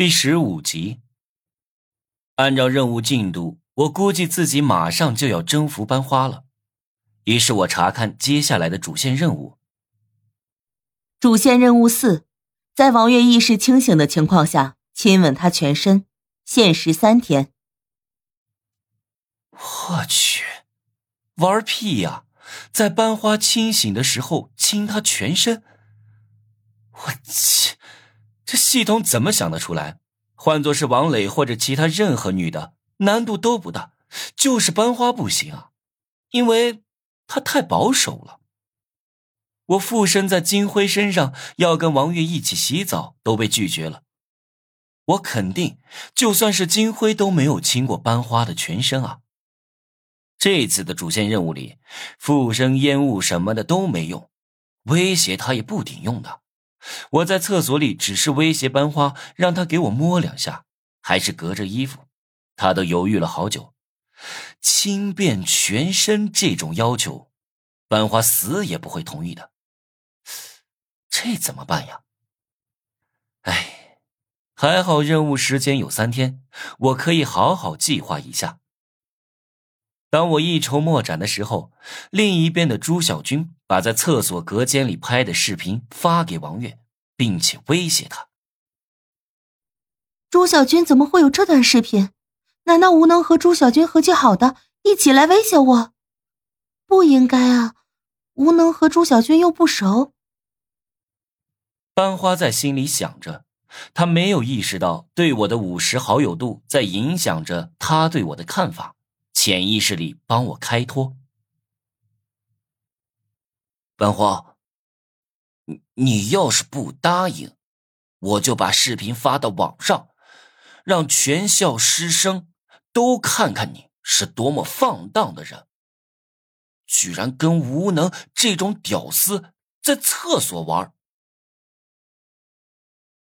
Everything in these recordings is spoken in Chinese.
第十五集。按照任务进度，我估计自己马上就要征服班花了，于是我查看接下来的主线任务。主线任务四，在王月意识清醒的情况下亲吻她全身，限时三天。我去，玩屁呀！在班花清醒的时候亲她全身，我切！这系统怎么想得出来？换做是王磊或者其他任何女的，难度都不大，就是班花不行啊，因为她太保守了。我附身在金辉身上，要跟王月一起洗澡，都被拒绝了。我肯定，就算是金辉都没有亲过班花的全身啊。这次的主线任务里，附身烟雾什么的都没用，威胁他也不顶用的。我在厕所里只是威胁班花，让她给我摸两下，还是隔着衣服，她都犹豫了好久。亲遍全身这种要求，班花死也不会同意的。这怎么办呀？哎，还好任务时间有三天，我可以好好计划一下。当我一筹莫展的时候，另一边的朱小军把在厕所隔间里拍的视频发给王月，并且威胁他。朱小军怎么会有这段视频？难道吴能和朱小军合计好的，一起来威胁我？不应该啊，吴能和朱小军又不熟。班花在心里想着，他没有意识到对我的五十好友度在影响着他对我的看法。潜意识里帮我开脱，班花，你你要是不答应，我就把视频发到网上，让全校师生都看看你是多么放荡的人，居然跟无能这种屌丝在厕所玩。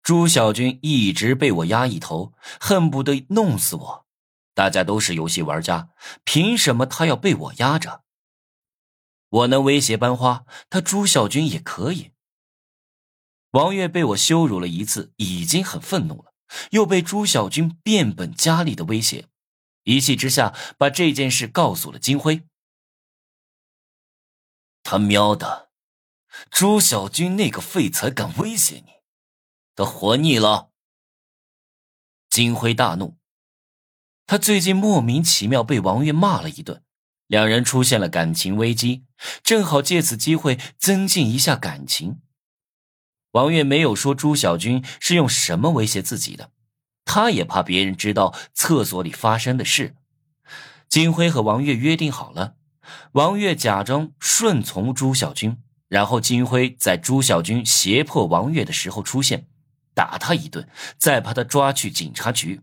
朱小军一直被我压一头，恨不得弄死我。大家都是游戏玩家，凭什么他要被我压着？我能威胁班花，他朱小军也可以。王月被我羞辱了一次，已经很愤怒了，又被朱小军变本加厉的威胁，一气之下把这件事告诉了金辉。他喵的，朱小军那个废材敢威胁你，他活腻了。金辉大怒。他最近莫名其妙被王月骂了一顿，两人出现了感情危机，正好借此机会增进一下感情。王月没有说朱小军是用什么威胁自己的，他也怕别人知道厕所里发生的事。金辉和王月约定好了，王月假装顺从朱小军，然后金辉在朱小军胁迫王月的时候出现，打他一顿，再把他抓去警察局。